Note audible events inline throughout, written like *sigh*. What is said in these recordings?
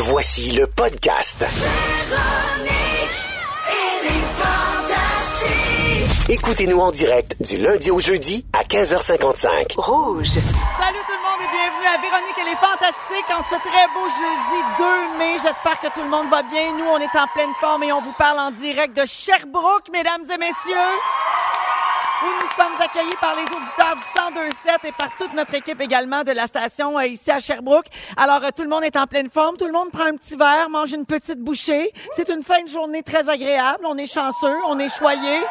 Voici le podcast. Écoutez-nous en direct du lundi au jeudi à 15h55. Rouge. Salut tout le monde et bienvenue à Véronique, elle est fantastique en ce très beau jeudi 2 mai. J'espère que tout le monde va bien. Nous, on est en pleine forme et on vous parle en direct de Sherbrooke, mesdames et messieurs. Nous sommes accueillis par les auditeurs du 1027 et par toute notre équipe également de la station euh, ici à Sherbrooke. Alors, euh, tout le monde est en pleine forme. Tout le monde prend un petit verre, mange une petite bouchée. C'est une fin de journée très agréable. On est chanceux, on est choyés.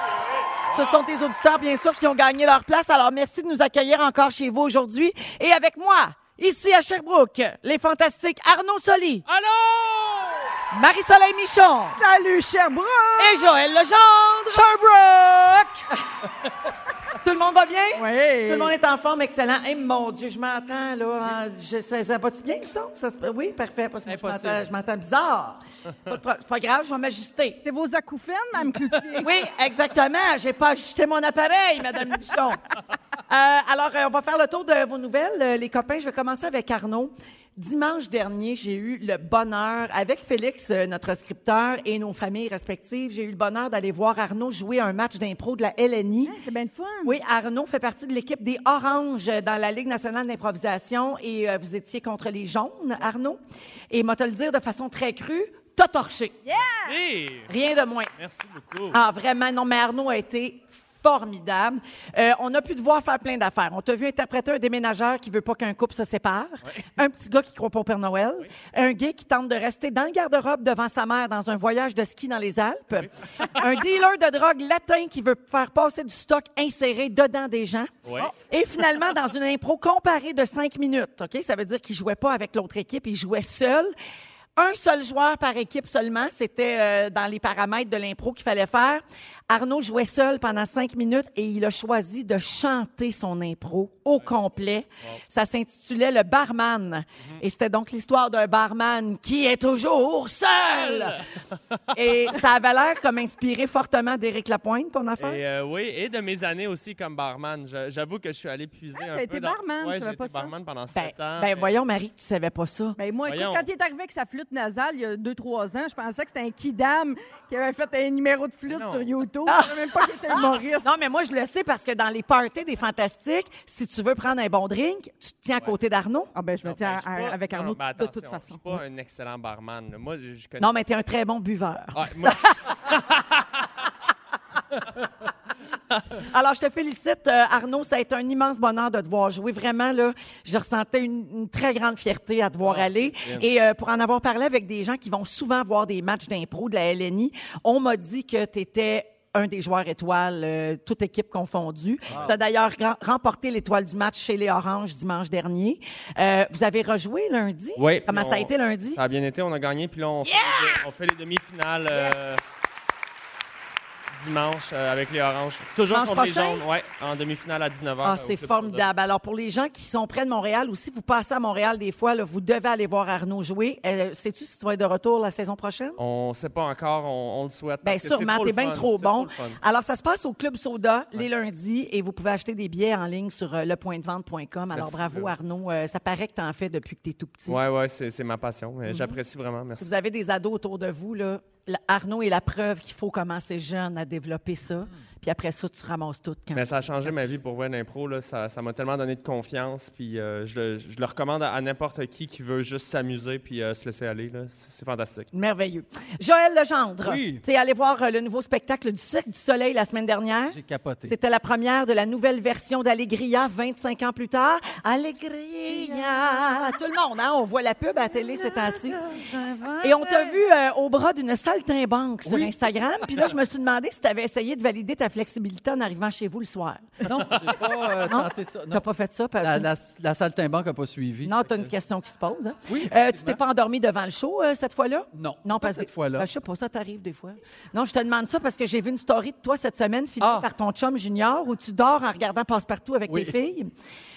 Ce sont tes auditeurs, bien sûr, qui ont gagné leur place. Alors, merci de nous accueillir encore chez vous aujourd'hui. Et avec moi, ici à Sherbrooke, les fantastiques Arnaud Soli. Allô! Marie-Soleil Michon. Salut Sherbrooke! Et Joël Legendre. Sherbrooke! *laughs* Tout le monde va bien? Oui. Tout le monde est en forme, excellent. Eh mon Dieu, je m'entends, là. en- Je, ça, ça va-tu bien, le son? Ça oui, parfait. Parce que je Impossible. m'entends- bizarre. pas, pro- pas grave, je vais m'ajuster. C'est vos acouphènes, Mme Cloutier? *laughs* Oui, exactement. J'ai pas ajusté mon appareil, Madame Michon. Euh, alors, euh, on va faire le tour de vos nouvelles, euh, les copains. Je vais commencer avec Arnaud. Dimanche dernier, j'ai eu le bonheur, avec Félix, euh, notre scripteur, et nos familles respectives, j'ai eu le bonheur d'aller voir Arnaud jouer un match d'impro de la LNI. Ah, c'est bien le fun. Oui, Arnaud fait partie de l'équipe des Oranges dans la Ligue nationale d'improvisation et euh, vous étiez contre les Jaunes, Arnaud. Et moi te le dire de façon très crue, t'as torché. Hey, Rien de moins. merci beaucoup. Ah, vraiment, non, mais Arnaud a été formidable. Euh, on a pu devoir faire plein d'affaires. On t'a vu interpréter un déménageur qui veut pas qu'un couple se sépare, un petit gars qui croit pas au Père Noël, un gay qui tente de rester dans le garde-robe devant sa mère dans un voyage de ski dans les Alpes, un dealer de drogue latin qui veut faire passer du stock inséré dedans des gens, et finalement dans une impro comparée de cinq minutes. Ok, ça veut dire qu'il jouait pas avec l'autre équipe, il jouait seul. Un seul joueur par équipe seulement, c'était euh, dans les paramètres de l'impro qu'il fallait faire. Arnaud jouait seul pendant cinq minutes et il a choisi de chanter son impro au complet. Ça s'intitulait Le Barman. Et c'était donc l'histoire d'un barman qui est toujours seul. *laughs* et ça avait l'air comme inspiré fortement d'Éric Lapointe, ton affaire? Et euh, oui, et de mes années aussi comme barman. J'avoue que je suis allé puiser un t'as peu été dans... barman, je Ouais, savais j'ai pas été ça? barman pendant Ben, sept ans. ben mais- voyons, Marie, tu savais pas ça. Ben moi, écoute, Voyons. quand il est arrivé avec sa flûte nasale il y a deux, trois ans, je pensais que c'était un kidam qui avait fait un numéro de flûte Mais non. YouTube. Je savais même pas qu'il était humoriste. Non, mais moi, je le sais parce que dans les parties des Fantastiques, si tu veux prendre un bon drink, tu te tiens à côté d'Arnaud. Ah ben, je me Non, tiens ben, je suis à- pas- avec Arnaud non, mais de toute attention, façon. Je suis pas un excellent barman. là. Moi, je, je connais... Non, mais tu es un très bon buveur. Ah, moi- *laughs* Alors, je te félicite, euh, Arnaud. Ça a été un immense bonheur de te voir jouer. Vraiment, là, je ressentais une, une très grande fierté à te voir Ah, aller. bien. Et euh, pour en avoir parlé avec des gens qui vont souvent voir des matchs d'impro de la LNI, on m'a dit que tu étais un des joueurs étoiles, euh, toute équipe confondue. Tu as d'ailleurs remporté l'étoile du match chez les Oranges dimanche dernier. Euh, vous avez rejoué lundi? Oui, Comment ça a été lundi? Ça a bien été, on a gagné, puis là, on, fait, les, on fait les demi-finales euh, dimanche euh, avec les Oranges. Toujours Dimanche contre les prochain? Jaunes, ouais, en demi-finale à 19h. Ah, c'est formidable. Alors, pour les gens qui sont près de Montréal ou si vous passez à Montréal des fois, là, vous devez aller voir Arnaud jouer. Euh, Sais-tu si tu vas être de retour la saison prochaine? On sait pas encore, on, on le souhaite. Bien que c'est sûrement, t'es bien trop bon. Alors, ça se passe au Club Soda les lundis et vous pouvez acheter des billets en ligne sur euh, lepointdevente.com. Alors, Merci, bravo. Arnaud. Euh, ça paraît que tu en fais depuis que tu es tout petit. Ouais, ouais, c'est ma passion. Mhm. J'apprécie vraiment, Si merci. vous avez des ados autour de vous, là, Arnaud est la preuve qu'il faut commencer jeune à développer ça. Puis après ça, tu ramasses tout. Quand... Mais ça a changé ma vie pour vrai l'impro. là. Ça ça m'a tellement donné de confiance. Puis euh, je, le, je le recommande à, à n'importe qui qui veut juste s'amuser puis euh, se laisser aller. là. C'est fantastique. Merveilleux. Joël Legendre, Oui. tu es allé voir euh, le nouveau spectacle du Cirque du Soleil la semaine dernière. J'ai capoté. C'était la première de la nouvelle version d'Allegria 25 ans plus tard. Allegria! Tout le monde, hein? On voit la pub à la télé ces temps-ci. Et on t'a vu euh, au bras d'une saltimbanque sur Oui. Instagram. Puis là, je me suis demandé si tu avais essayé de valider ta flexibilité en arrivant chez vous le soir. Non, j'ai pas euh, Non? tenté ça. Tu Non. pas fait ça? La, la, la saltimbanque n'a pas suivi. Non, tu as une question qui se pose. Hein? Oui, Euh, tu effectivement. t'es pas endormi devant le show euh, cette fois-là? Non, Non, pas parce cette que- fois-là. Ben, je sais pas, ça t'arrive des fois. Non, je te demande ça parce que j'ai vu une story de toi cette semaine filmée Ah. par ton chum Junior où tu dors en regardant Passe-Partout avec Oui. tes filles.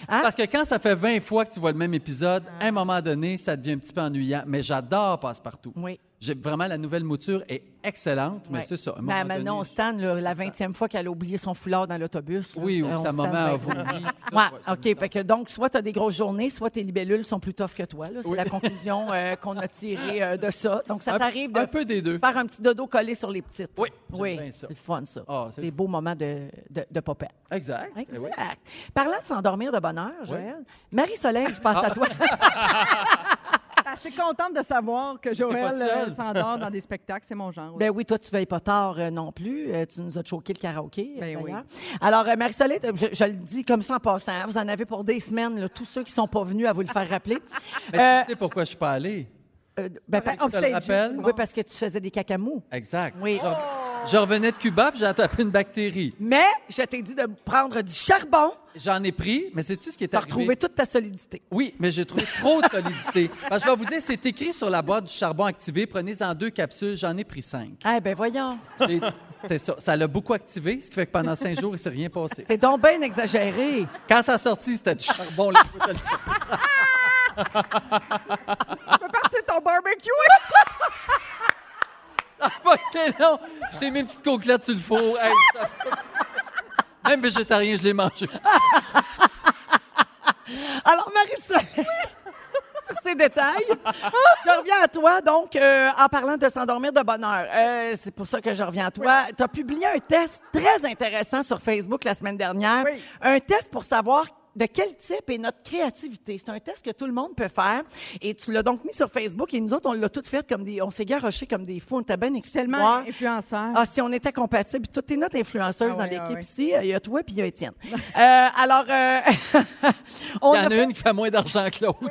Hein? Parce que quand ça fait 20 fois que tu vois le même épisode, à un moment donné, ça devient un petit peu ennuyant. Mais j'adore Passe-Partout. Oui. J'ai vraiment la nouvelle mouture est excellente, mais Ouais. c'est ça. Ben, moment maintenant, donné, Stan, là, la 20e fois qu'elle a oublié son foulard dans l'autobus. Oui, ou sa maman a vomi. Ça OK. Fait que donc, soit tu as des grosses journées, soit tes libellules sont plus tough que toi. C'est Oui. la conclusion euh, qu'on a tirée euh, de ça. Donc, ça t'arrive Un de peu des deux. faire un petit dodo collé sur les petites. Oui, Oui, c'est le fun, ça. Ah, des beaux moments de, de, de popette. Exact. Eh Exact. oui. Parlant de s'endormir de bonne heure, Joël, Marie-Soleil, je passe Ah. à toi. *laughs* *laughs* assez contente de savoir que Joël euh, s'endort dans des *laughs* spectacles. C'est mon genre. Ben oui, toi, tu veilles pas tard euh, non plus. Euh, tu nous as choqué le karaoké, Ben oui. Alors, euh, Marie-Soleil, euh, je, je le dis comme ça en passant, hein, vous en avez pour des semaines, là, tous ceux qui sont pas venus à vous le faire rappeler. *laughs* Mais Euh, tu sais pourquoi je suis pas allé? Euh, ben, pa- le rappelles? Oui, parce que tu faisais des cacamous. Exact. Oui. Je, je revenais de Cuba, puis j'ai attrapé une bactérie. Mais je t'ai dit de prendre du charbon J'en ai pris, mais sais-tu ce qui est pour arrivé? retrouver toute ta solidité. Oui, mais j'ai trouvé trop de solidité. *laughs* Parce que je vais vous dire, c'est écrit sur la boîte du charbon activé. Prenez-en deux capsules. J'en ai pris cinq. Eh ben voyons, C'est- C'est ça. Ça l'a beaucoup activé, ce qui fait que pendant cinq jours, il s'est rien passé. c'est donc bien exagéré. Quand ça a sorti, c'était du charbon. Là, je peux te le dire. *laughs* *laughs* Ton barbecue! *laughs* Ça a pas été long. J'ai mis une petite côtelette sur le four. Hey, ça- Même végétarien, je l'ai mangé. *laughs* Alors, Marie-Soleil, sur ces détails, je reviens à toi, donc, euh, en parlant de s'endormir de bonne heure. Euh, c'est pour ça que je reviens à toi. Tu as publié un test très intéressant sur Facebook la semaine dernière. Oui. Un test pour savoir de quel type est notre créativité. C'est un test que tout le monde peut faire. Et tu l'as donc mis sur Facebook. Et nous autres, on l'a tout fait comme des... On s'est garochés comme des fous. On était bien Tellement voir. influenceur. Ah, si on était compatibles, toutes tes notes influenceuses Ah dans oui, l'équipe ah oui. ici, il y a toi puis il y a Étienne. *laughs* euh, alors, euh, *laughs* on Il y en a a fait- une qui fait moins d'argent que l'autre. *laughs*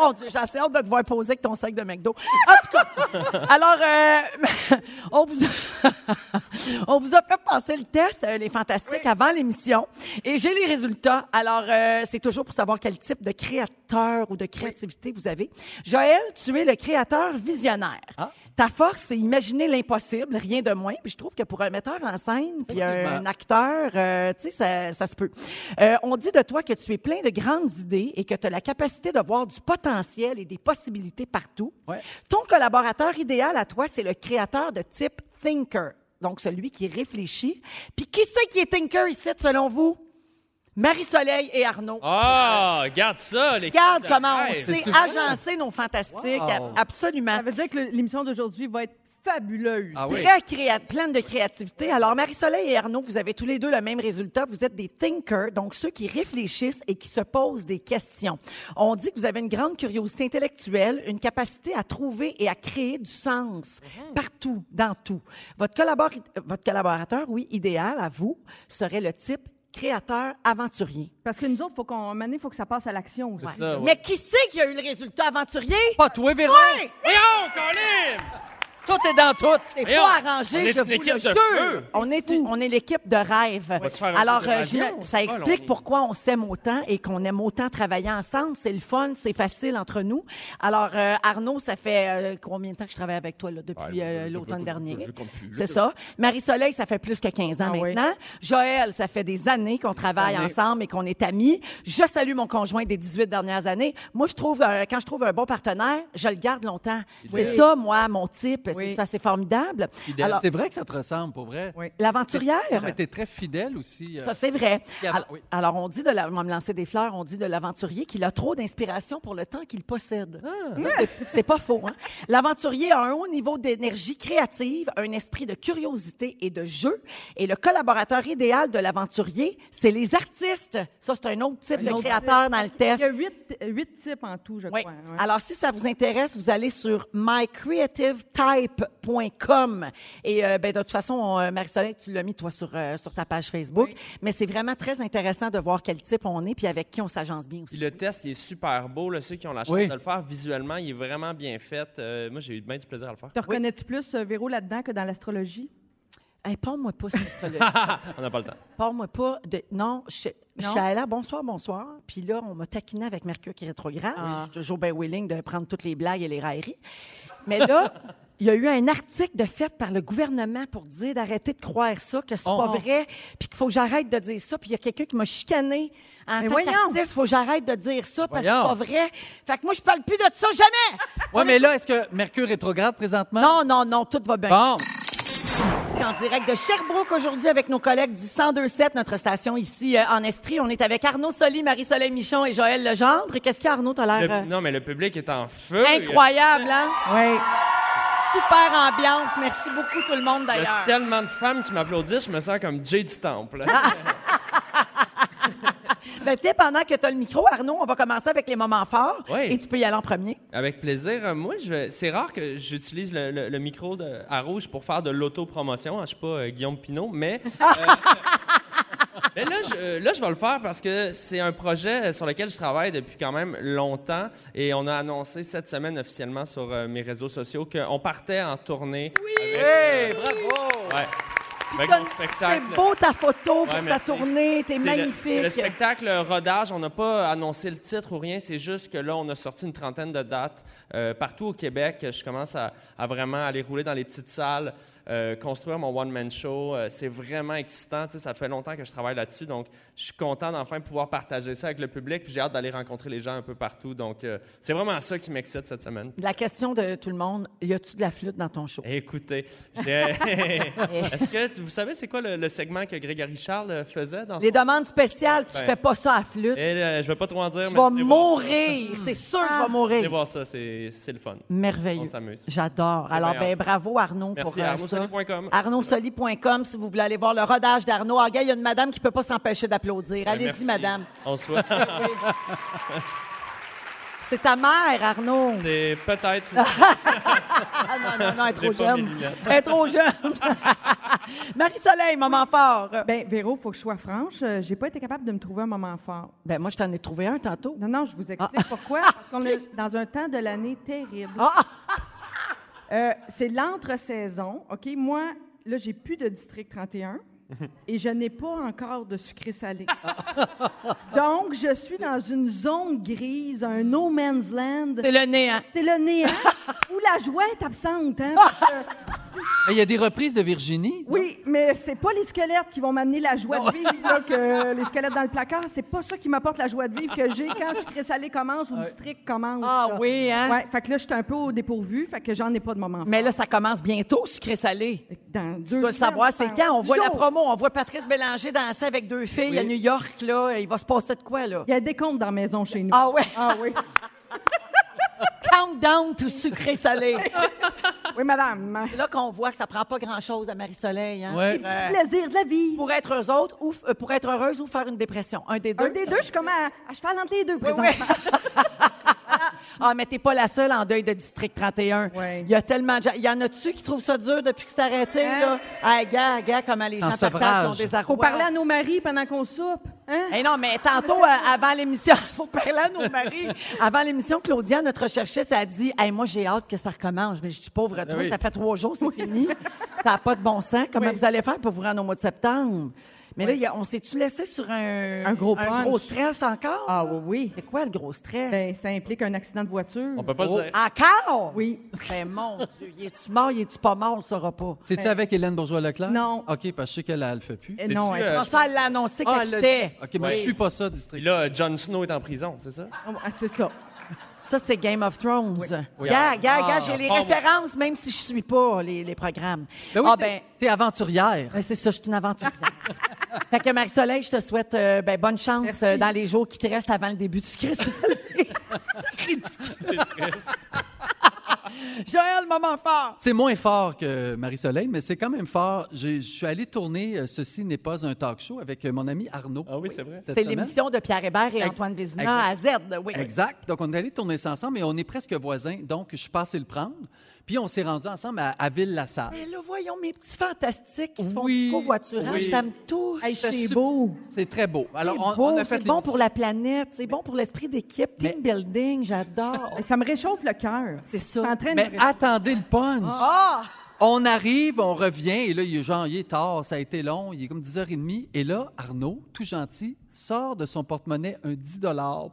Mon Dieu, j'ai assez hâte de te voir poser avec ton sac de McDo. En tout cas, alors, euh, *laughs* on, vous a, *laughs* on vous a fait passer le test, euh, les fantastiques, avant l'émission. Et j'ai les résultats. Alors, euh, c'est toujours pour savoir quel type de créateur ou de créativité vous avez. Joël, tu es le créateur visionnaire. Ah. Ta force, c'est imaginer l'impossible, rien de moins. Puis je trouve que pour un metteur en scène, puis un, acteur, euh, tu sais, ça, ça se peut. Euh, on dit de toi que tu es plein de grandes idées et que tu as la capacité de voir du potentiel et des possibilités partout. Ouais. Ton collaborateur idéal à toi, c'est le créateur de type thinker, donc celui qui réfléchit. Puis qui c'est qui est thinker ici, selon vous? Marie-Soleil et Arnaud. Ah, regarde ça, les Regarde comment on sait C'est-tu vrai? agencer nos fantastiques. Wow. Absolument. Ça veut dire que le- l'émission d'aujourd'hui va être fabuleuse. Ah oui. Très créa- pleine de créativité. Alors, Marie-Soleil et Arnaud, vous avez tous les deux le même résultat. Vous êtes des thinkers, donc ceux qui réfléchissent et qui se posent des questions. On dit que vous avez une grande curiosité intellectuelle, une capacité à trouver et à créer du sens partout, dans tout. Votre, collabor- votre collaborateur, oui, idéal à vous, serait le type créateur aventurier. Parce que nous autres, faut qu'on, maintenant, il faut que ça passe à l'action aussi. C'est ça, ouais. Mais qui c'est qui a eu le résultat aventurier? Pas toi, Véro. Ouais! Voyons, Colin! Tout est dans tout. C'est Voyons, pas on arrangé, est je une vous équipe le de jure. feu. On est, une- on est l'équipe de rêve. Va-tu faire un Alors, de euh, radio? j'ima- C'est ça pas explique long. pourquoi on s'aime autant et qu'on aime autant travailler ensemble. C'est le fun, c'est facile entre nous. Alors, euh, Arnaud, ça fait euh, combien de temps que je travaille avec toi là, depuis Ouais, euh, l'automne dernier? C'est ça. Marie-Soleil, ça fait plus que 15 ans Ah oui. maintenant. Joël, ça fait des années qu'on travaille années. ensemble et qu'on est amis. Je salue mon conjoint des 18 dernières années. Moi, je trouve, euh, quand je trouve un bon partenaire, je le garde longtemps. C'est ça, moi, mon type. Oui. C'est ça, c'est formidable. C'est vrai que ça te ressemble, pour vrai. Oui. l'aventurière. Mais t'es très fidèle aussi. euh. Ça, c'est vrai. Alors, oui. alors, on dit de la, on va me lancer des fleurs, on dit de l'aventurier qu'il a trop d'inspiration pour le temps qu'il possède. Ah. Ça, c'est- pas faux. Hein? L'aventurier a un haut niveau d'énergie créative, un esprit de curiosité et de jeu. Et le collaborateur idéal de l'aventurier, c'est les artistes. Ça, c'est un autre type Un de autre créateur type. dans le Il test. y a huit, huit types en tout, je Oui. crois. ouais. Alors, si ça vous intéresse, vous allez sur mycreativetype.com. Et euh, ben, de toute façon, on, euh, Marie-Soleil, tu l'as mis, toi, sur, euh, sur ta page Facebook. Mais c'est vraiment très intéressant de voir quel type on est puis avec qui on s'agence bien aussi. Puis le test, il est super beau. Là, ceux qui ont la chance Oui. de le faire visuellement, il est vraiment bien fait. Euh, moi, j'ai eu bien du plaisir à le faire. Te reconnais-tu plus, euh, Véro, là-dedans que dans l'astrologie? Hey, parle-moi pas sur l'astrologie. *laughs* On n'a pas le temps. Parle-moi pas de. Non, je, je Non? suis allée là, bonsoir, bonsoir. Puis là, on m'a taquiné avec Mercure qui est rétrograde. Ah. Je suis toujours bien willing de prendre toutes les blagues et les railleries. Mais là, *laughs* il y a eu un article de fait par le gouvernement pour dire d'arrêter de croire ça, que c'est Oh. pas vrai, puis qu'il faut que j'arrête de dire ça. Puis il y a quelqu'un qui m'a chicané en Mais tant qu'artiste. Il faut que j'arrête de dire ça parce que c'est pas vrai. Fait que moi, je parle plus de ça jamais. *laughs* Oui, mais là, est-ce que Mercure rétrograde présentement? Non, non, non, tout va bien. Bon. En direct de Sherbrooke aujourd'hui avec nos collègues du 1027, notre station ici euh, en Estrie. On est avec Arnaud Soli, Marie-Soleil Michon et Joël Legendre. Qu'est-ce qu'il y a, Arnaud? T'as l'air euh, non, mais le public est en feu. incroyable, hein? Oui. Super ambiance. Merci beaucoup tout le monde Il y a d'ailleurs. tellement de femmes qui m'applaudissent, je me sens comme Jay du Temple. *laughs* Ben, tu sais, pendant que tu as le micro, Arnaud, on va commencer avec les moments forts. Oui. Et tu peux y aller en premier. Avec plaisir. Euh, Moi, je c'est rare que j'utilise le, le- le micro de, à rouge pour faire de l'autopromotion. Je suis pas euh, Guillaume Pinot, mais, euh, *laughs* mais là, je, là, je vais le faire parce que c'est un projet sur lequel je travaille depuis quand même longtemps et on a annoncé cette semaine officiellement sur euh, mes réseaux sociaux qu'on partait en tournée. Oui! Hey, bravo! Ouais. Avec C'est beau ta photo pour Ouais, ta tournée. T'es C'est le- le, magnifique. spectacle rodage. On n'a pas annoncé le titre ou rien. C'est juste que là, on a sorti une trentaine de dates euh, partout au Québec. Je commence à, à vraiment aller rouler dans les petites salles, euh, construire mon one-man show. Euh, c'est vraiment excitant. Tu sais, ça fait longtemps que je travaille là-dessus. Donc, je suis content d'enfin pouvoir partager ça avec le public. Puis j'ai hâte d'aller rencontrer les gens un peu partout. Donc, euh, c'est vraiment ça qui m'excite cette semaine. La question de tout le monde, y a-tu de la flûte dans ton show? Écoutez, *laughs* est-ce que vous savez c'est quoi le, le segment que Grégory Charles faisait dans Les son... demandes spéciales, tu Ben. fais pas ça à flûte. Et, euh, je vais pas trop en dire, Je vais venez mourir. C'est sûr que je vais Venez mourir. voir ça, c'est le fun. Merveilleux. On s'amuse. J'adore. Alors, bien ben, bravo Arnaud Merci, pour euh, ça. arnaudsoli.com. arnaudsoli.com si vous voulez aller voir le rodage d'Arnaud. Ah, gars, il y a une madame qui peut pas s'empêcher d'applaudir. Ouais, Allez-y, madame. On se voit. *laughs* C'est ta mère, Arnaud. c'est peut-être. *laughs* Ah non, non, non, elle est trop jeune. Elle est trop jeune. *laughs* Marie-Soleil, moment fort. Ben, Véro, faut que je sois franche. euh, J'ai pas été capable de me trouver un moment fort. Ben, moi, je t'en ai trouvé un tantôt. Non, non, je vous explique pourquoi. Parce qu'on est dans un temps de l'année terrible. Ah! Euh, c'est l'entre-saison. OK? Moi, là, j'ai plus de district 31 et je n'ai pas encore de sucré salé. *laughs* *laughs* Donc, je suis dans une zone grise, un no man's land. C'est le néant. C'est le néant *laughs* où la joie est absente. Hein? Parce que- Mais il y a des reprises de Virginie. oui, mais c'est pas les squelettes qui vont m'amener la joie de vivre, là, que les squelettes dans le placard. C'est pas ça qui m'apporte la joie de vivre que j'ai quand le sucré salé commence ou le district commence. Ah là. oui, hein? Ouais, fait que là, je suis un peu au dépourvu, fait que j'en ai pas de moment. Mais là, ça commence bientôt, sucré-salé. dans deux Tu dois le semaines, savoir, c'est quand? On voit la jours. On voit Patrice Bélanger danser avec deux filles Oui. à New York, là. Il va se passer de quoi, là? Il y a des comptes dans la maison chez nous. Ah ouais, Ah oui. *laughs* countdown to sucré-salé. *laughs* Oui, madame. C'est là qu'on voit que ça prend pas grand-chose à Marie-Soleil, hein? Ouais. Euh, plaisir de la vie. pour être eux autres ou euh, pour être heureuse ou faire une dépression. Un des deux? Un des deux, je suis comme à, à cheval entre les deux, Oui, présentement. oui. *laughs* ah, mais t'es pas la seule en deuil de District 31. Ouais. Il y a tellement de gens. Il y en a-tu qui trouvent ça dur depuis que c'est arrêté, Hein? là? Ah, gars, gars, comment les En gens partagent ton désarroi. Faut parler à nos maris pendant qu'on soupe. Hein? Eh non, mais tantôt, euh, avant l'émission, *laughs* faut parler à nos maris. Avant l'émission, Claudia, notre recherchiste, a dit hey, Moi, j'ai hâte que ça recommence. Mais je suis pauvre, toi, oui. ça fait trois jours, c'est *laughs* fini. Ça n'a pas de bon sens. Comment Oui. vous allez faire pour vous rendre au mois de septembre? Mais là, il y a- on s'est-tu laissé sur un, Un gros punch. gros stress encore? Ah oui, oui. C'est quoi le gros stress? Ben, ça implique un accident de voiture. On peut pas Oh, le dire. Encore? Oui. Ben, mon Dieu, il est-tu mort, pas mort, on le saura pas. C'est-tu avec Hélène Bourgeois-Leclerc? Non. OK, parce que je sais qu'elle ne le fait plus. Eh non, elle- euh, ça, elle l'a annoncé Ah, qu'elle elle quittait. OK, moi, je Oui. suis pas ça, district. là, Jon Snow est en prison, c'est ça? Ah, c'est ça. Ça, c'est Game of Thrones. Oui. Gars, gars, Ah, gars, j'ai les moi. références, même si je suis pas les, les programmes. Ben oui, ah, t'es- ben, t'es aventurière. ben, c'est ça, je suis une aventurière. *laughs* fait que Marie-Soleil, je te souhaite euh, ben, bonne chance euh, dans les jours qui te restent avant le début du Christ. *laughs* c'est ridicule. Joël, moment fort. C'est moins fort que Marie-Soleil, mais c'est quand même fort. J'ai- Je suis allé tourner euh, Ceci n'est pas un talk show avec euh, mon ami Arnaud. Ah oui, c'est vrai. cette C'est semaine. l'émission de Pierre Hébert et Ex- Antoine Vézina à Z, oui. Exact. Donc, on est allé tourner ça ensemble et on est presque voisins. Donc, je suis passé le prendre. Puis, on s'est rendu ensemble à, à Ville-la-Salle. Mais là, voyons mes petits fantastiques qui se font Oui, du covoiturage, oui. ça me touche. Hey, C'est beau. C'est très beau. Alors, on, beau, on a fait c'est bon pour la planète, c'est bon pour l'esprit d'équipe, Mais- team building, j'adore. Ça me réchauffe le cœur. C'est ça. en train de Mais attendez le punch. Ah! On arrive, on revient, et là, il est genre, il est tard, ça a été long, il est comme 10h30. Et là, Arnaud, tout gentil, sort de son porte-monnaie un 10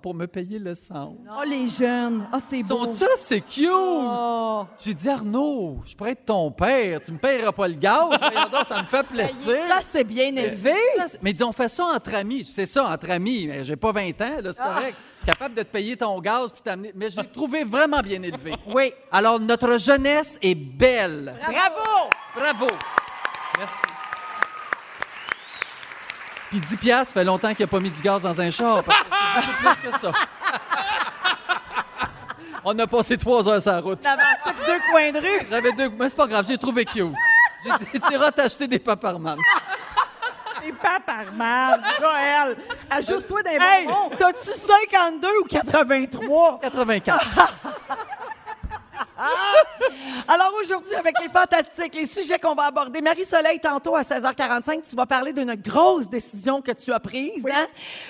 pour me payer le centre. Oh, les jeunes. Ah, c'est beau. Sont ça, c'est cute! Oh. J'ai dit, Arnaud, je pourrais être ton père, tu me payeras pas le gaz, *laughs* donc, ça me fait plaisir. Ça, c'est bien élevé. Mais dis, on fait ça entre amis. C'est ça, entre amis. Mais j'ai pas 20 ans, là, c'est correct. Capable de te payer ton gaz puis t'amener. Mais j'ai trouvé vraiment bien élevé. Oui. Alors, notre jeunesse est belle. Bravo! Bravo. Merci. Puis 10 piastres, ça fait longtemps qu'il n'a pas mis du gaz dans un char. Parce que c'est plus que ça. On a passé trois heures sur la route. De deux coins de rue. J'avais deux... Mais c'est pas grave, j'ai trouvé cute. J'ai dit, tu iras t'acheter des paparman. C'est pas par mal. Joël, ajuste-toi d'un Hey, bonbon. t'as-tu 52 ou 83? 84. Alors aujourd'hui, avec les fantastiques, les sujets qu'on va aborder, Marie-Soleil, tantôt à 16h45, tu vas parler d'une grosse décision que tu as prise. Hein?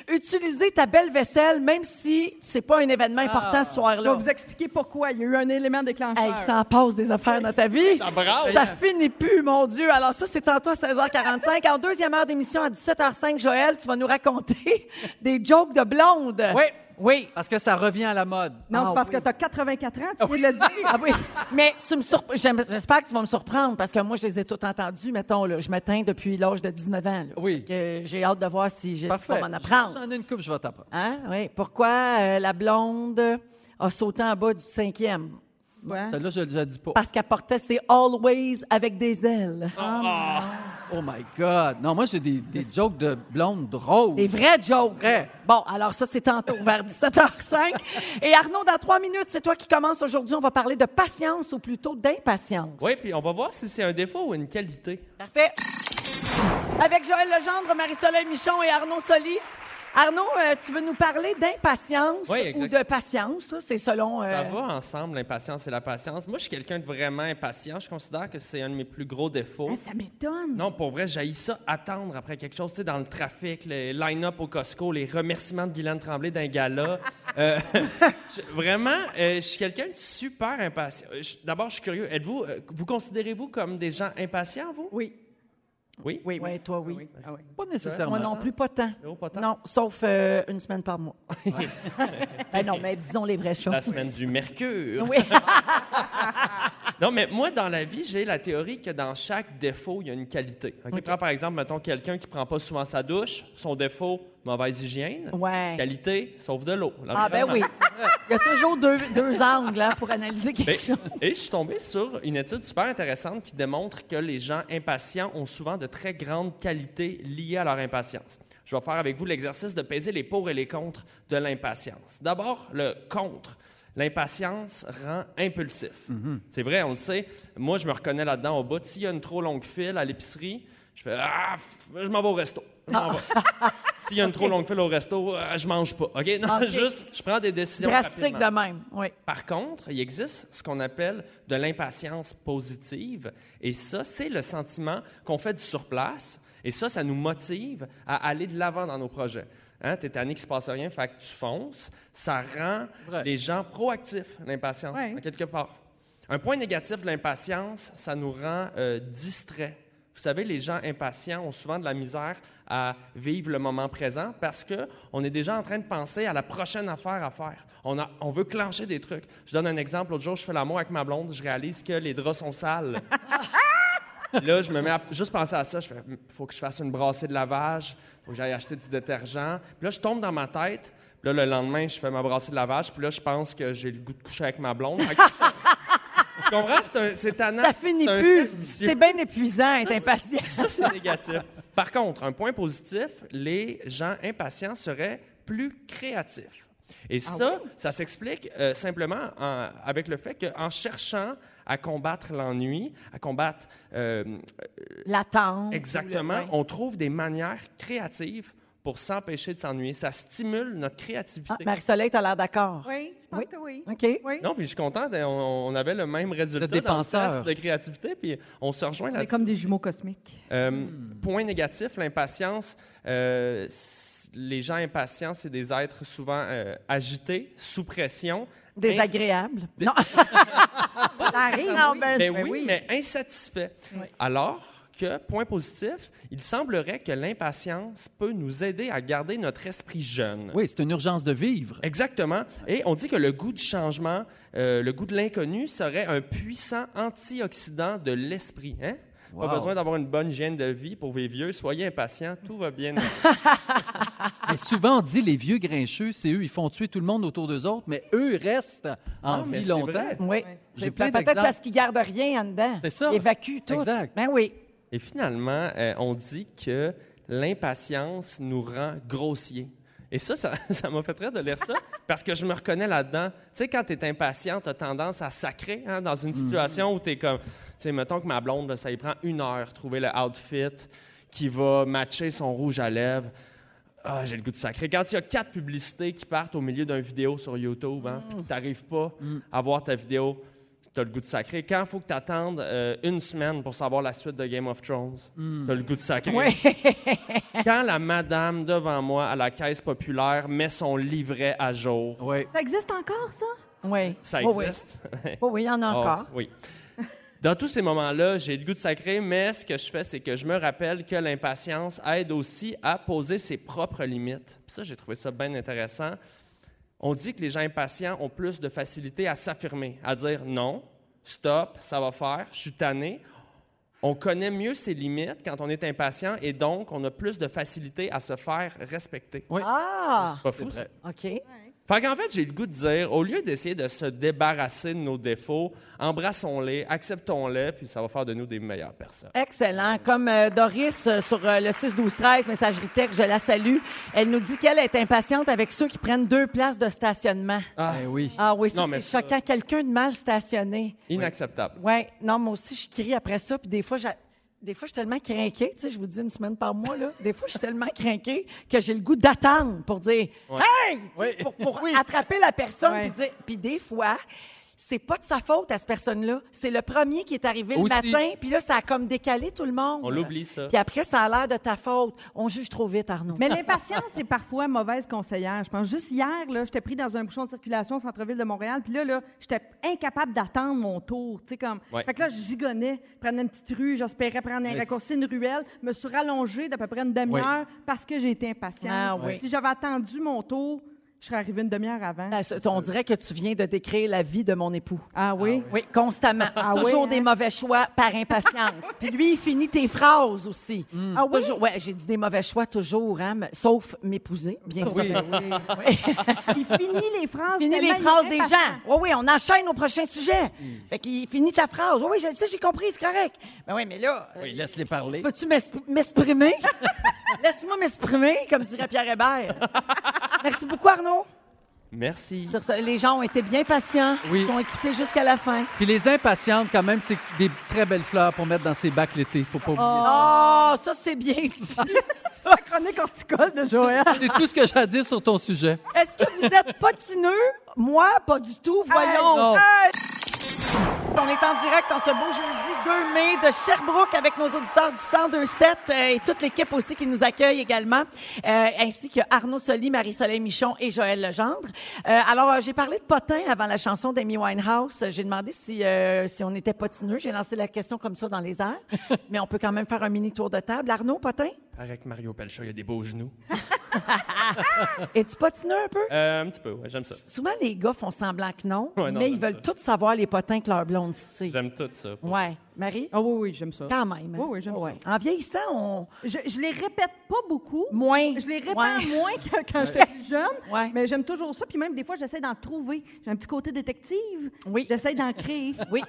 Utiliser ta belle vaisselle, même si c'est pas un événement important Ah. ce Je soir-là. vais vous expliquer pourquoi. Il y a eu un élément déclencheur. Hey, ça en passe des affaires dans ta vie. Ça brasse. Ça finit plus, mon Dieu. Alors ça, c'est tantôt à 16h45. En deuxième heure d'émission, à 17h05, Joël, tu vas nous raconter *laughs* des jokes de blonde. Oui. Oui. Parce que ça revient à la mode. Non, Ah c'est parce oui. que tu as 84 ans, tu viens de le dire. Ah oui. Mais tu me surp- j'aime- j'espère que tu vas me surprendre parce que moi, je les ai toutes entendus. Mettons, là, je m'éteins depuis l'âge de 19 ans. là. Oui. Que J'ai hâte de voir si j'ai- tu Parfait. vas m'en apprendre. J'en ai une coupe, je vais t'apprendre. Hein? Oui. Pourquoi euh, la blonde a sauté en bas du cinquième? Ouais. Celle-là, je ne le dis pas. Parce qu'elle portait ses Always avec des ailes. Oh my God. Non, moi, j'ai des, des jokes de blondes drôles. Des vrais jokes. Vrai. Bon, alors ça, c'est tantôt vers 17h05. Et Arnaud, dans trois minutes, c'est toi qui commences aujourd'hui. On va parler de patience ou plutôt d'impatience. Oui, puis on va voir si c'est un défaut ou une qualité. Parfait. Avec Joël Legendre, Marie-Soleil Michon et Arnaud Soli. Arnaud, euh, tu veux nous parler d'impatience Oui, ou de patience? C'est selon... euh, Ça va ensemble, l'impatience et la patience. Moi, je suis quelqu'un de vraiment impatient. Je considère que c'est un de mes plus gros défauts. Hein, ça m'étonne. Non, pour vrai, j'haïs ça, attendre après quelque chose, tu sais, dans le trafic, le line-up au Costco, les remerciements de Guylaine Tremblay d'un gala. *laughs* Euh, *laughs* vraiment, euh, je suis quelqu'un de super impatient. D'abord, je suis curieux. Êtes-vous, vous considérez-vous comme des gens impatients, vous? Oui. Oui? Oui, oui, toi, oui. Ah oui. Pas nécessairement. Moi non plus, pas tant. Oh, pas tant? Non, sauf euh, une semaine par mois. *laughs* *laughs* Ben non, mais disons les vraies choses. La semaine du mercure. Oui. *laughs* Non, mais moi, dans la vie, j'ai la théorie que dans chaque défaut, il y a une qualité. Ok, Prends par exemple, mettons, quelqu'un qui prend pas souvent sa douche. Son défaut, mauvaise hygiène. Ouais. Qualité, sauve de l'eau. Ah ben oui. *laughs* Il y a toujours deux, deux angles hein, pour analyser quelque Ben, chose. et je suis tombé sur une étude super intéressante qui démontre que les gens impatients ont souvent de très grandes qualités liées à leur impatience. Je vais faire avec vous l'exercice de peser les pour et les contre de l'impatience. D'abord, le contre. L'impatience rend impulsif. C'est vrai, on le sait. Moi, je me reconnais là-dedans au bout. S'il y a une trop longue file à l'épicerie, je fais Ah, je m'en vais au resto. Vais. *laughs* S'il y a une trop longue file au resto, euh, je mange pas. OK? Non, *laughs* juste, je prends des décisions. Drastique de même, oui. Par contre, il existe ce qu'on appelle de l'impatience positive. Et ça, c'est le sentiment qu'on fait du surplace. Et ça, ça nous motive à aller de l'avant dans nos projets. Hein, tu es tanné qu'il ne se passe rien, fait que tu fonces. Ça rend Vrai. les gens proactifs, l'impatience, Ouais. en quelque part. Un point négatif de l'impatience, ça nous rend euh, distraits. Vous savez, les gens impatients ont souvent de la misère à vivre le moment présent parce que on est déjà en train de penser à la prochaine affaire à faire. On, a, on veut clencher des trucs. Je donne un exemple. L'autre jour, je fais l'amour avec ma blonde, je réalise que les draps sont sales. *laughs* Là, je me mets à juste penser à ça. Je fais, il faut que je fasse une brassée de lavage, il faut que j'aille acheter du détergent. Puis là, je tombe dans ma tête. Puis là, le lendemain, je fais ma brassée de lavage. Puis là, je pense que j'ai le goût de coucher avec ma blonde. *laughs* Tu comprends? C'est tannant. Ça finit plus. C'est bien épuisant être impatient. Ça, c'est négatif. Par contre, un point positif, les gens impatients seraient plus créatifs. Et ça, ça s'explique euh, simplement en- avec le fait qu'en cherchant à combattre l'ennui, à combattre euh, L'attente. exactement, on trouve des manières créatives pour s'empêcher de s'ennuyer. Ça stimule notre Ah, créativité. Marie-Soleil, tu as l'air d'accord. Oui, je pense Oui. que oui. OK. Oui. non, puis je suis content, on, on avait le même résultat des dans le de créativité, puis on se rejoint là-dessus. comme des jumeaux cosmiques. Euh, Point négatif, l'impatience. euh, les gens impatients, c'est des êtres souvent euh, agités, sous pression. Désagréable. Des- Non. *laughs* Ça arrive. Non, oui. ben, Ben Ben oui, oui. mais insatisfaits. Alors que, point positif, il semblerait que l'impatience peut nous aider à garder notre esprit jeune. Oui, c'est une urgence de vivre. Exactement. Et on dit que le goût du changement, euh, le goût de l'inconnu, serait un puissant antioxydant de l'esprit. Hein? Pas besoin d'avoir une bonne hygiène de vie pour vos vieux. Soyez impatients, tout va bien. *laughs* Mais souvent, on dit les vieux grincheux, c'est eux, ils font tuer tout le monde autour d'eux autres, mais eux restent en Ah, vie longtemps. vrai. Oui. J'ai plein Peut-être parce qu'ils gardent rien en dedans. C'est ça. Ils évacuent tout. Exact. Ben oui. Et finalement, euh, on dit que l'impatience nous rend grossiers. Et ça, ça *laughs* ça m'a fait rire de lire ça, parce que je me reconnais là-dedans. Tu sais, quand tu es impatient, tu as tendance à sacrer hein, dans une situation où tu es comme, tu sais, mettons que ma blonde, là, ça y prend une heure trouver le outfit qui va matcher son rouge à lèvres. Ah, j'ai le goût de sacrer. Quand il y a quatre publicités qui partent au milieu d'une vidéo sur YouTube, hein, puis que tu n'arrives pas à voir ta vidéo, tu as le goût de sacrer. Quand il faut que tu attendes euh, une semaine pour savoir la suite de Game of Thrones, tu as le goût de sacrer. Oui. *laughs* Quand la madame devant moi à la caisse populaire met son livret à jour, Oui. Ça existe encore, ça? oui. ça Oh, oui. existe. *laughs* Oh, oui, il y en a Oh, encore. oui. Dans tous ces moments-là, j'ai le goût de sacrer, mais ce que je fais, c'est que je me rappelle que l'impatience aide aussi à poser ses propres limites. Puis ça, j'ai trouvé ça bien intéressant. On dit que les gens impatients ont plus de facilité à s'affirmer, à dire non, stop, ça va faire, je suis tanné. On connaît mieux ses limites quand on est impatient et donc on a plus de facilité à se faire respecter. Oui. Ah! Pas fou? OK. Fait qu'en fait, j'ai le goût de dire, au lieu d'essayer de se débarrasser de nos défauts, embrassons-les, acceptons-les, puis ça va faire de nous des meilleures personnes. Excellent. Comme euh, Doris euh, sur euh, le 6-12-13, messagerie texte, je la salue. Elle nous dit qu'elle est impatiente avec ceux qui prennent deux places de stationnement. Ah, Ben oui. Ah oui, ça, Non, mais c'est ça- choquant. Quelqu'un de mal stationné. inacceptable. Oui, non, moi aussi, je crie après ça. Puis des fois, des fois, je suis tellement crinquée, tu sais, je vous dis une semaine par mois, là. Des fois, je suis tellement crinquée que j'ai le goût d'attendre pour dire Ouais. Hey! Oui. Pour, pour *laughs* attraper la personne. Ouais. Puis, dire- puis des fois, c'est pas de sa faute à cette personne-là. C'est le premier qui est arrivé Aussi. le matin, puis là, ça a comme décalé tout le monde. On l'oublie, ça. Puis après, ça a l'air de ta faute. On juge trop vite, Arnaud. Mais *laughs* l'impatience est parfois mauvaise conseillère. Je pense juste hier, là, j'étais pris dans un bouchon de circulation au centre-ville de Montréal, puis là, là, j'étais incapable d'attendre mon tour. Tu sais, comme. Ouais. Fait que là, je gigonnais, prenais une petite rue, j'espérais prendre un Yes. raccourci, une ruelle, me suis rallongée d'à peu près une demi-heure parce que j'ai été impatiente. Ah oui. Si j'avais attendu mon tour, je serais arrivée une demi-heure avant. Ah, ça, On dirait que tu viens de décrire la vie de mon époux. Ah oui? Oui, constamment. Ah Toujours oui, des hein? mauvais choix par impatience. *laughs* Puis lui, il finit tes phrases aussi. Ah oui? Toujours, ouais, j'ai dit des mauvais choix toujours, hein, mais- sauf m'épouser, bien Oui. sûr. Oui. *laughs* Il finit les phrases. Les des impatient. gens. Oui, oui, on enchaîne au prochain sujet. Fait qu'il finit ta phrase. Oui, oui, je sais, j'ai compris, c'est correct. Ben oui, mais là, Oui, laisse-les parler. peux-tu m'exp- m'exprimer? *laughs* Laisse-moi m'exprimer, comme dirait Pierre Hébert. Merci beaucoup, Arnaud. Merci. Sur ça, les gens ont été bien patients. Oui. Ils ont écouté jusqu'à la fin. Puis les impatientes, quand même, c'est des très belles fleurs pour mettre dans ses bacs l'été. Faut pas oublier Oh, ça, c'est bien dit. *laughs* La chronique horticole de Joël. ça. C'est tout ce que j'ai à dire sur ton sujet. Est-ce que vous êtes patineux? Moi, pas du tout. Voyons. non. On est en direct en ce beau jeudi 2 mai de Sherbrooke avec nos auditeurs du 1027 euh, et toute l'équipe aussi qui nous accueille également, euh, ainsi que Arnaud Soli, Marie-Soleil Michon et Joël Legendre. Euh, alors, euh, j'ai parlé de potin avant la chanson d'Amy Winehouse. J'ai demandé si, euh, si on était patineux. J'ai lancé la question comme ça dans les airs, *laughs* mais on peut quand même faire un mini tour de table. Arnaud, potin? Avec Mario Pelcha, il y a des beaux genoux. *laughs* Es-tu patineux un peu? Euh, un petit peu, ouais, j'aime ça. Souvent, les gars font semblant que non, Ouais, non, mais ils veulent tous savoir les potins que leur blonde sait. J'aime tout ça. Ouais. Marie? Ah oui, oui, j'aime ça. Quand même. Oui, oui, j'aime Ouais. En vieillissant, on. Je, je les répète pas beaucoup. Moins. Je les répète Ouais. moins que quand j'étais plus jeune. Ouais. Mais j'aime toujours ça. Puis même des fois, j'essaie d'en trouver. J'ai un petit côté détective. Oui. J'essaie d'en créer. Oui.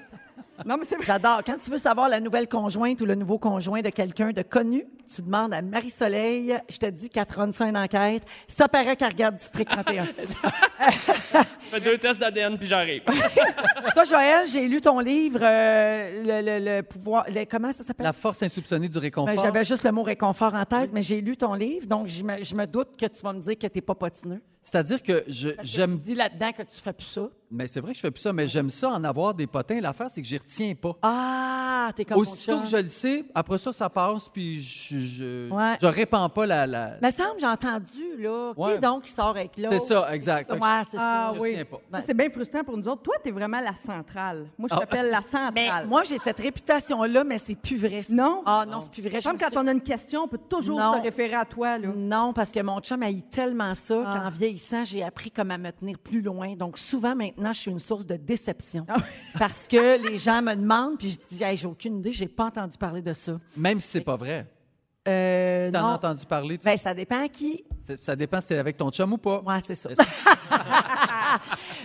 Non, mais c'est vrai. J'adore. Quand tu veux savoir la nouvelle conjointe ou le nouveau conjoint de quelqu'un de connu, tu demandes à Marie-Soleil, je te dis qu'elle run ça une enquête. Ça paraît qu'elle regarde District 31. Je *laughs* fais deux tests d'ADN puis j'arrive. *laughs* Toi, Joël, j'ai lu ton livre, euh, le, le- le pouvoir. le- comment ça s'appelle? La force insoupçonnée du réconfort. Ben, J'avais juste le mot réconfort en tête, mais j'ai lu ton livre, donc je me, je me doute que tu vas me dire que tu n'es pas potineux. C'est-à-dire que je- Parce que j'aime. Tu dis là-dedans que tu fais plus ça. Mais c'est vrai que je fais plus ça, mais j'aime ça en avoir des potins. L'affaire, c'est que j'y retiens pas. Ah, t'es comme Aussitôt que je le sais, après ça, ça passe, puis je, je, Ouais. je répands pas la. la... Me semble, j'ai entendu, là. Qui Ouais. est donc qui sort avec l'autre? C'est ça, exact. Ouais, c'est Ah ça. je oui. retiens pas. Ça, c'est bien frustrant pour nous autres. Toi, tu es vraiment la centrale. Moi, je Ah. t'appelle la Mais *laughs* centrale. moi, j'ai cette réputation-là, mais c'est plus vrai. ça. Non? Ah non, c'est plus vrai. Comme me quand on a une question, on peut toujours Non. se référer à toi. Là. Non, parce que mon chum haït tellement ça Ah. qu'en vieillissant, j'ai appris comme à me tenir plus loin. Donc, souvent, maintenant, je suis une source de déception. Ah *laughs* parce que les gens me demandent, puis je dis, Hey, j'ai aucune idée, j'ai pas entendu parler de ça. Même si c'est pas vrai. Euh, T'en as non. entendu parler. tu- Ben, ça dépend à qui. Ça dépend si t'es avec ton chum ou pas. Ouais, c'est ça. *laughs*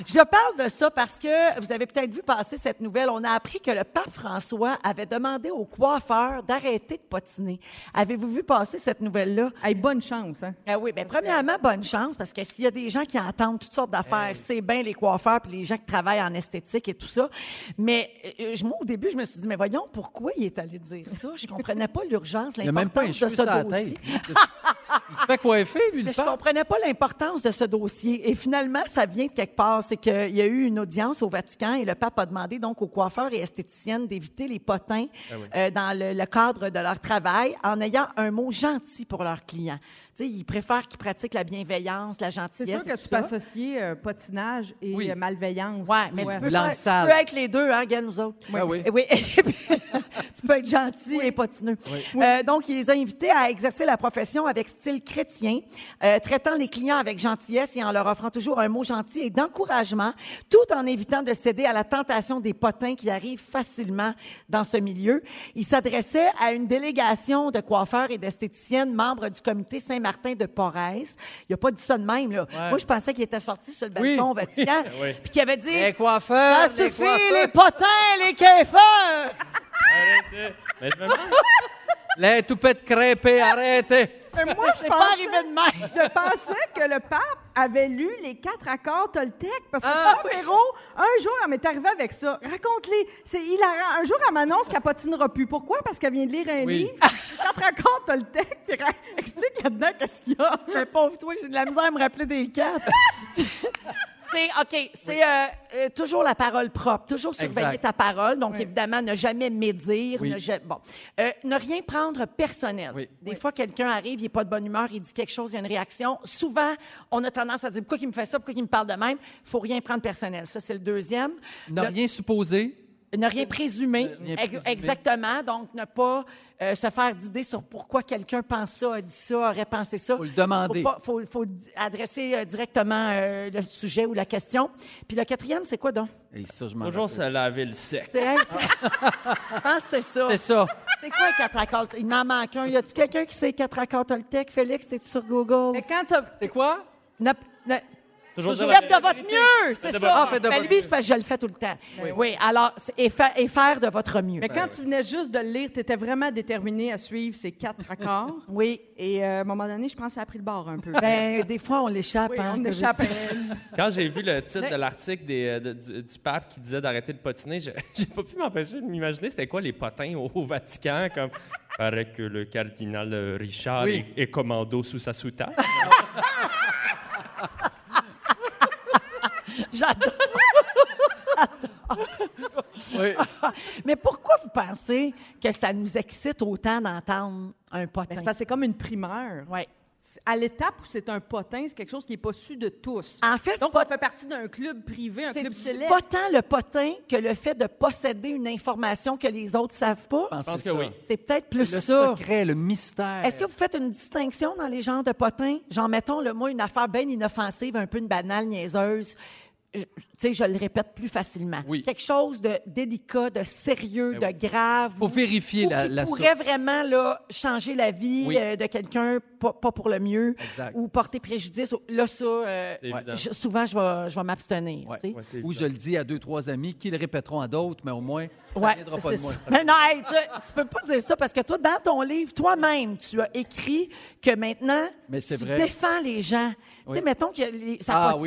Je parle de ça parce que vous avez peut-être vu passer cette nouvelle. On a appris que le pape François avait demandé aux coiffeurs d'arrêter de patiner. Avez-vous vu passer cette nouvelle-là? Hey, bonne chance. Hein? Ah oui, bien, premièrement, bonne chance, parce que s'il y a des gens qui entendent toutes sortes d'affaires, c'est bien les coiffeurs puis les gens qui travaillent en esthétique et tout ça. Mais euh, moi, au début, je me suis dit, mais voyons, pourquoi il est allé dire ça? Je comprenais pas l'urgence, Il n'y a même pas un l'importance de cheveu ce sur la dossier. tête. Il se fait coiffer, lui, le Mais je pape. comprenais pas l'importance de ce dossier. Et finalement, ça vient de quelque part. C'est qu'il y a eu une audience au Vatican et le pape a demandé donc aux coiffeurs et esthéticiennes d'éviter les potins euh, dans le, le cadre de leur travail en ayant un mot gentil pour leurs clients. Tu sais, ils préfèrent qu'ils pratiquent la bienveillance, la C'est gentillesse. sûr et que tu peux associer euh, patinage et Oui. euh, malveillance. Ouais, mais tu peux, Langue faire- tu sale. peux être les deux, hein, Gwen, nous autres. Ah oui. Oui. *laughs* Tu peux être gentil et patineux. Euh, donc, il les a invités à exercer la profession avec style chrétien, euh, traitant les clients avec gentillesse et en leur offrant toujours un mot gentil et d'encouragement, tout en évitant de céder à la tentation des potins qui arrivent facilement dans ce milieu. Il s'adressait à une délégation de coiffeurs et d'esthéticiennes membres du comité Saint-Martin de Porres. Il a pas dit ça de même, là. Ouais. Moi, je pensais qu'il était sorti sur le balcon au Vatican, *laughs* Oui. puis qu'il avait dit... Les coiffeurs, Ça les suffit, coiffeurs. les potins, les caifeurs! Arrêtez. Mais je me Les toupettes crêpées, arrêtez. Mais moi, je C'est pas pensais- arrivé de même. Je pensais que le pape avait lu les quatre accords Toltec parce que Ah, un jour, elle m'est arrivée avec ça. Raconte-les. C'est hilarant. Un jour, elle m'annonce qu'elle patinera plus. Pourquoi? Parce qu'elle vient de lire un Oui. livre, quatre accords Toltec, puis elle explique là-dedans qu'est-ce qu'il y a. Mais pauvre toi, j'ai de la misère à me rappeler des quatre. *laughs* c'est, OK, c'est euh, euh, toujours la parole propre, toujours surveiller Exact. ta parole. Donc, Oui. évidemment, ne jamais médire. Oui. Ne, ja- bon. Euh, ne rien prendre personnel. Oui. Des fois, quelqu'un arrive, il n'est pas de bonne humeur, il dit quelque chose, il y a une réaction. Souvent, on a tendance à dire pourquoi il me fait ça, pourquoi il me parle de même? Il faut rien prendre personnel. Ça, c'est le deuxième. Ne Le- rien supposer. Ne rien présumer. Rien. Exactement. Donc, ne pas euh, se faire d'idées sur pourquoi quelqu'un pense ça, a dit ça, aurait pensé ça. Faut le demander. Il faut, faut adresser euh, directement euh, le sujet ou la question. Puis le quatrième, c'est quoi donc? Et ça, je Toujours se laver le sexe. C'est, hey, *laughs* je pense que c'est ça. C'est ça. C'est quoi quatre accords? Il m'en manque un. Y a-tu quelqu'un qui sait quatre accords Toltec? Félix, t'es-tu sur Google? Mais quand t'as- C'est quoi? Ne- Toujours dire Faites de votre mieux, c'est Faites de ça. votre Ah, faites de Ben, votre lui, mieux. c'est parce que je le fais tout le temps. Oui, alors, c'est- et, fa- et faire de votre mieux. Mais quand tu venais juste de le lire, tu étais vraiment déterminé à suivre ces quatre accords. *laughs* Oui. Et euh, à un moment donné, je pense que ça a pris le bord un peu. Ben, des fois, on l'échappe. oui, hein, on que échappe. veux-tu- *laughs* Quand j'ai vu le titre de l'article des, euh, de- du, du pape qui disait d'arrêter de patiner, je- *laughs* j'ai pas pu m'empêcher de m'imaginer c'était quoi les potins au, au Vatican, comme paraît que le cardinal euh, Richard Oui. est, est commando sous sa soutane. *laughs* J'adore. Oui. *laughs* Mais pourquoi vous pensez que ça nous excite autant d'entendre un potin? Ben, c'est parce que c'est comme une primeur. Ouais. À l'étape où c'est un potin, c'est quelque chose qui n'est pas su de tous. En fait, c'est Donc, pas, on fait partie d'un club privé, un c'est club célèbre. pas tant le potin que le fait de posséder une information que les autres savent pas. Je pense que ça. oui. C'est peut-être plus C'est le ça. secret, le mystère. Est-ce que vous faites une distinction dans les genres de potins? Genre, mettons, le, moi, une affaire bien inoffensive, un peu une banale, niaiseuse. Je- Tu sais, je le répète plus facilement. Oui. Quelque chose de délicat, de sérieux, Ben de grave. Faut ou- vérifier ou la, qui la pourrait vraiment là, changer la vie Oui. euh, de quelqu'un, pas, pas pour le mieux, Exact. ou porter préjudice. Là, ça, euh, je- souvent, je vais, je vais m'abstenir. Ouais. Ouais, Ou je le dis à deux, trois amis qui le répéteront à d'autres, mais au moins, ça ne Ouais, viendra pas de moi. *laughs* Mais non, hey, tu, tu peux pas dire ça parce que toi, dans ton livre, toi-même, tu as écrit que maintenant, Mais tu vrai. défends les gens. Tu sais, mettons que les- ça Ah,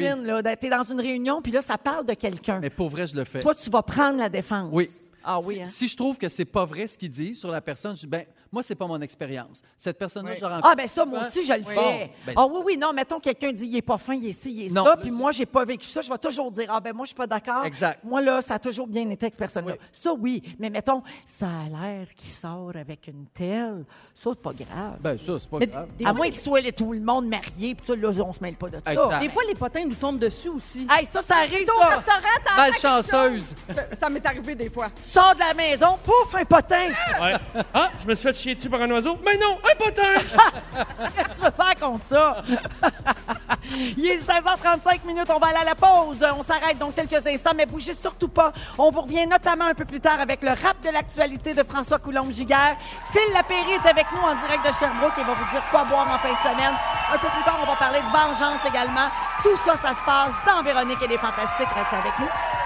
là, t'es dans une réunion, puis là, ça parle de quelqu'un. Mais pour vrai, je le fais. Toi, tu vas prendre la défense. Oui. Ah oui, Si, hein? si je trouve que c'est pas vrai ce qu'il dit sur la personne, je dis, ben, moi, c'est pas mon expérience. Cette personne-là, Oui. je la rencontre. Ah, ben ça, moi aussi, je le fais. Bon, ben, ah oui, oui, non, mettons, quelqu'un dit, il est pas fin, il est ci, il est Non. ça, puis moi, j'ai pas vécu ça, je vais toujours dire, ah, ben moi, je suis pas d'accord. Exact. Moi, là, ça a toujours bien été avec cette personne-là. Oui. Ça, oui, mais mettons, ça a l'air qu'il sort avec une telle, ça, c'est pas grave. Ben, ça, c'est pas Mais grave. des, à moins qu'il soit les- tout le monde marié, puis ça, là, on se mêle pas de ça. Exact. des fois, les potins nous tombent dessus aussi. Hey, ça, ça arrive, Au ça. restaurant, t'entends Malchanceuse! chose. Ça m'est arrivé des fois. Sors de la maison, pouf, un potin. Ouais. Ah, je me suis fait chier dessus par un oiseau? Mais non, un potin! *laughs* Qu'est-ce que tu veux faire contre ça? *laughs* Il est 16h35 minutes, on va aller à la pause. On s'arrête donc quelques instants, mais bougez surtout pas. On vous revient notamment un peu plus tard avec le rap de l'actualité de François Coulombe-Giguère. Phil Lapéry est avec nous en direct de Sherbrooke et va vous dire quoi boire en fin de semaine. Un peu plus tard, on va parler de vengeance également. Tout ça, ça se passe dans Véronique et les Fantastiques. Restez avec nous.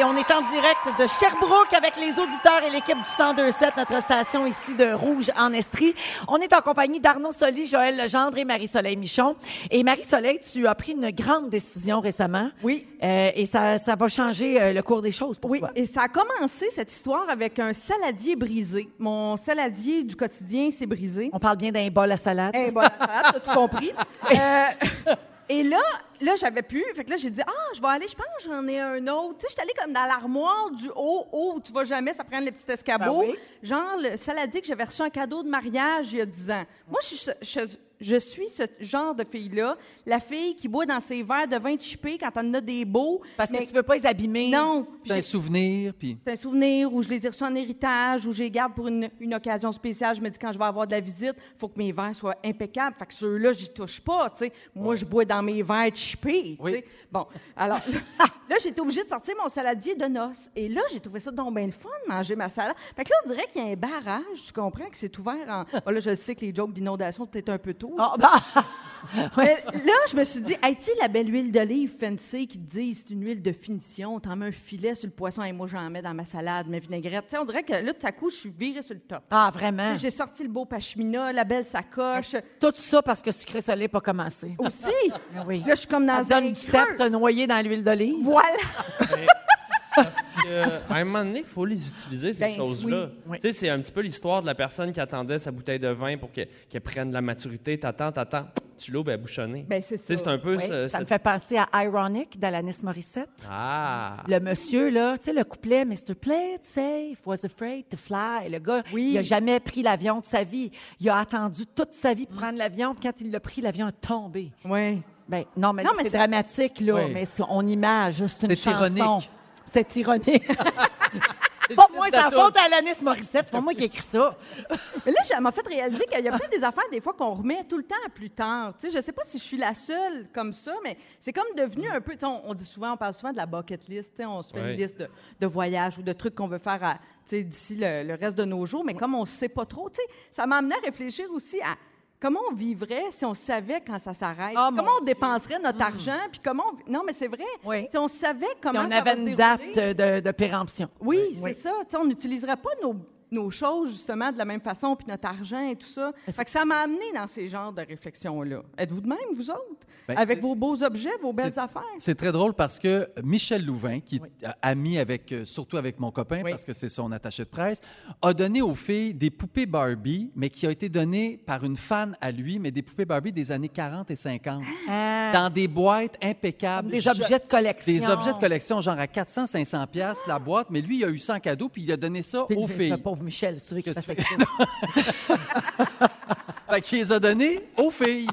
Et on est en direct de Sherbrooke avec les auditeurs et l'équipe du 1027, notre station ici de Rouge en Estrie. On est en compagnie d'Arnaud Soli, Joël Legendre et Marie-Soleil Michon. Et Marie-Soleil, tu as pris une grande décision récemment. Oui. Euh, et ça, ça va changer euh, le cours des choses pour Oui, toi. et ça a commencé, cette histoire, avec un saladier brisé. Mon saladier du quotidien s'est brisé. On parle bien d'un bol à salade. Eh, bon, t'as tout compris. *laughs* Euh, et là, là, j'avais plus. Fait que là, j'ai dit, ah, je vais aller, je pense que j'en ai un autre. Tu sais, je suis allée comme dans l'armoire du haut, haut, où tu vas jamais, ça prend les petits escabeaux. Ben oui? Genre, le saladier que j'avais reçu en cadeau de mariage il y a 10 ans. Moi, je suis, je, je suis ce genre de fille-là. La fille qui boit dans ses verres de vin chippé quand on en a des beaux. Parce que tu veux pas les abîmer. Non. C'est un souvenir, puis... C'est un souvenir où je les ai reçus en héritage, où je les garde pour une, une occasion spéciale. Je me dis, quand je vais avoir de la visite, il faut que mes verres soient impeccables. Fait que ceux-là, j'y touche pas, tu sais. Moi, je bois dans mes verres chippés, Oui. Bon, alors, là, *laughs* là, j'ai été obligée de sortir mon saladier de noces. Et là, j'ai trouvé ça donc bien le fun, manger ma salade. Fait que là, on dirait qu'il y a un barrage, tu comprends, que c'est ouvert en... Bon, *laughs* là, je sais que les jokes d'inondation, c'était un peu tôt. Ah, bah, *laughs* Mais là, je me suis dit, hey, tu sais, la belle huile d'olive fancy qui te dit c'est une huile de finition, t'en mets un filet sur le poisson et moi, j'en mets dans ma salade, ma vinaigrette. Tu sais, on dirait que là, tout à coup, je suis virée sur le top. ah, vraiment? J'ai sorti le beau pashmina, la belle sacoche. Tout ça parce que sucré salé n'a pas commencé. Aussi! *laughs* Oui. Là, je suis comme dans Ça un donne du creux. temps pour te noyer dans l'huile d'olive. Voilà! *laughs* À un moment donné, il faut les utiliser, ces Ben, choses-là. oui, oui. Tu sais, c'est un petit peu l'histoire de la personne qui attendait sa bouteille de vin pour que- qu'elle prenne de la maturité. T'attends, t'attends. Tu l'ouvres, elle bouchonnée. Ben, c'est Tu sais, ça. c'est un peu... Oui, ce- ça me fait penser à Ironic d'Alanis Morissette. Ah! Le monsieur, là, tu sais, le couplet Mr. Play it safe, was afraid to fly. Le gars, Oui. il a jamais pris l'avion de sa vie. Il a attendu toute sa vie pour prendre l'avion. puis Quand il l'a pris, l'avion a tombé. Oui. Ben, non, mais, c'est dramatique, là. Oui. Mais on image, c'est une C'est chanson. ironique. C'est ironique. *laughs* Pas moi, c'est la faute à Alanis Morissette. C'est pas moi qui ai écrit ça. *laughs* Mais là, ça m'a fait réaliser qu'il y a peut-être des affaires, des fois, qu'on remet tout le temps à plus tard. Tu sais, je sais pas si je suis la seule comme ça, mais c'est comme devenu un peu. On, on dit souvent, on parle souvent de la bucket list. tu sais, On se fait Ouais. une liste de, de voyages ou de trucs qu'on veut faire à, d'ici le, le reste de nos jours. Mais comme on ne sait pas trop, tu sais, ça m'a amené à réfléchir aussi à comment on vivrait si on savait quand ça s'arrête? Mon comment on Dieu. dépenserait notre argent, puis comment. on- Non, mais c'est vrai. Oui. Si on savait Si comment on ça avait va une date de, de péremption. oui, Oui. c'est ça. On n'utiliserait pas nos, nos choses, justement, de la même façon, puis notre argent et tout ça. Fait que ça m'a amené dans ces genres de réflexions-là. Êtes-vous de même, vous autres? Ben, Avec vos beaux objets, vos belles affaires? C'est très drôle parce que Michel Louvain, qui est Oui. ami avec, euh, surtout avec mon copain, Oui. parce que c'est son attaché de presse, a donné aux filles des poupées Barbie, mais qui a été donné par une fan à lui, mais des poupées Barbie des années 40 et 50, Ah, dans des boîtes impeccables. des Je- objets de collection. Des objets de collection, genre à 400, 500 piastres la boîte, mais lui, il a eu ça en cadeau, puis il a donné ça Puis aux le- filles. Pauvre Michel, c'est celui qui Que fait tu- ça. Fait *laughs* qu'il les a donnés aux filles.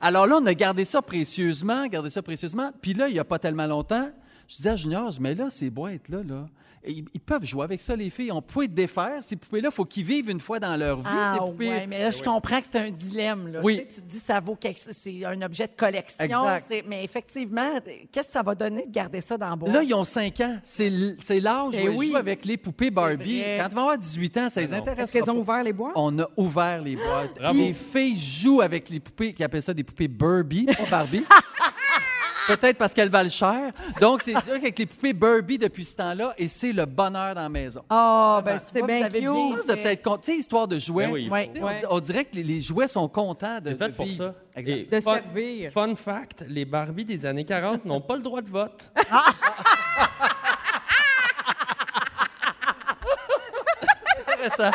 Alors là, on a gardé ça précieusement, gardé ça précieusement. Puis là, il n'y a pas tellement longtemps, je disais à Junior, mais là, ces boîtes-là, là, ils, ils peuvent jouer avec ça, les filles. On peut défaire ces poupées-là. Il faut qu'ils vivent une fois dans leur vie, Ah, ces poupées. ouais, mais là, je comprends que c'est un dilemme. Là. Oui. Tu, sais, tu te dis, ça vaut quelque c'est un objet de collection. Exact. Mais effectivement, qu'est-ce que ça va donner de garder ça dans le bois? Là, ils ont 5 ans. C'est l'âge Eh où ils oui. jouent avec les poupées Barbie. Quand ils vont avoir 18 ans, ça les intéresse Est-ce ont ouvert les boîtes? On a ouvert les boîtes. Bravo. Les filles jouent avec les poupées, qui appellent ça des poupées Barbie, pas Barbie. *laughs* Peut-être parce qu'elles valent cher. Donc, c'est dur avec les poupées Barbie depuis ce temps-là et c'est le bonheur dans la maison. Ah, oh, ben, ah, c'est bien cute. De peut-être, tu sais, histoire de jouets. Ben oui, On, dirait que les, jouets sont contents de, fait de pour ça. Et de fun, servir. Fun fact, les Barbies des années 40 n'ont pas le droit de vote. *laughs* *laughs* intéressant.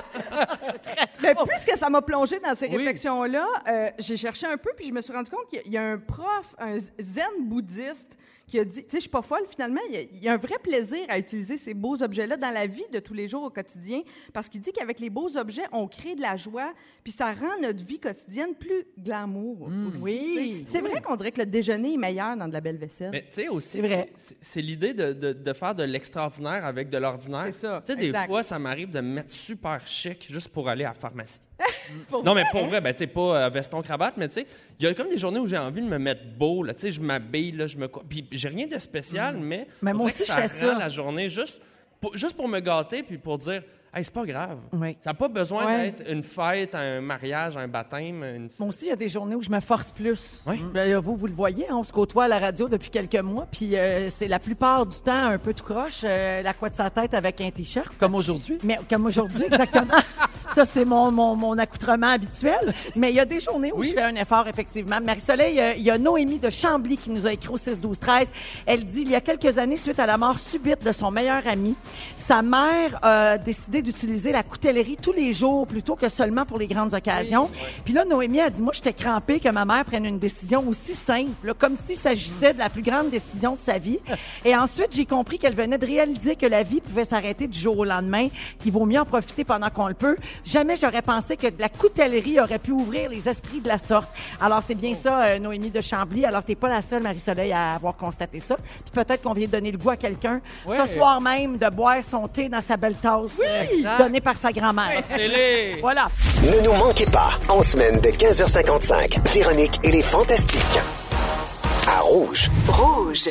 c'est très mais puisque ça m'a plongé dans ces Oui. réflexions-là, euh, j'ai cherché un peu, puis je me suis rendu compte qu'il y a un prof, un zen bouddhiste, qui a dit, tu sais, je suis pas folle, finalement, il y, a, il y a un vrai plaisir à utiliser ces beaux objets-là dans la vie de tous les jours au quotidien, parce qu'il dit qu'avec les beaux objets, on crée de la joie, puis ça rend notre vie quotidienne plus glamour. aussi, Oui. C'est vrai qu'on dirait que le déjeuner est meilleur dans de la belle vaisselle. Mais tu sais aussi, C'est vrai. c'est- l'idée de, de- de faire de l'extraordinaire avec de l'ordinaire. C'est ça, Tu sais, des fois, ça m'arrive de me mettre super chic juste pour aller à la pharmacie. *laughs* Non, mais pour vrai, ben, tu sais, pas euh, veston, cravate, mais tu sais, il y a comme des journées où j'ai envie de me mettre beau, là. Tu sais, je m'habille, là, je me. Puis j'ai rien de spécial, mais. Mais on moi aussi, que je fais rend ça. la journée juste pour, juste pour me gâter, puis pour dire, hey, c'est pas grave. Oui. Ça n'a pas besoin Ouais. d'être une fête, un mariage, un baptême. Une... Moi aussi, il y a des journées où je me force plus. Oui. Ben, là, vous, vous le voyez, hein, on se côtoie à la radio depuis quelques mois, puis euh, c'est la plupart du temps un peu tout croche, euh, la couette de sa tête avec un T-shirt. Comme aujourd'hui. Mais comme aujourd'hui, exactement. *laughs* Ça, c'est mon, mon, mon accoutrement habituel. Mais il y a des journées où je fais un effort, effectivement. Marie-Soleil, euh, il y a Noémie de Chambly qui nous a écrit au 6-12-13. Elle dit, il y a quelques années, suite à la mort subite de son meilleur ami, sa mère a décidé d'utiliser la coutellerie tous les jours plutôt que seulement pour les grandes occasions. Puis là, Noémie a dit, moi, j'étais crampée que ma mère prenne une décision aussi simple, là, comme s'il s'agissait de la plus grande décision de sa vie. *laughs* Et ensuite, j'ai compris qu'elle venait de réaliser que la vie pouvait s'arrêter du jour au lendemain, qu'il vaut mieux en profiter pendant qu'on le peut. Jamais j'aurais pensé que de la coutellerie aurait pu ouvrir les esprits de la sorte. Alors, c'est bien ça, euh, Noémie de Chambly. Alors, t'es pas la seule, Marie-Soleil, à avoir constaté ça. Puis peut-être qu'on vient de donner le goût à quelqu'un Ouais. ce soir même de boire son thé dans sa belle tasse euh, donnée par sa grand-mère. *laughs* Voilà. Ne nous manquez pas, en semaine de 15h55, Véronique et les Fantastiques. À Rouge. Rouge.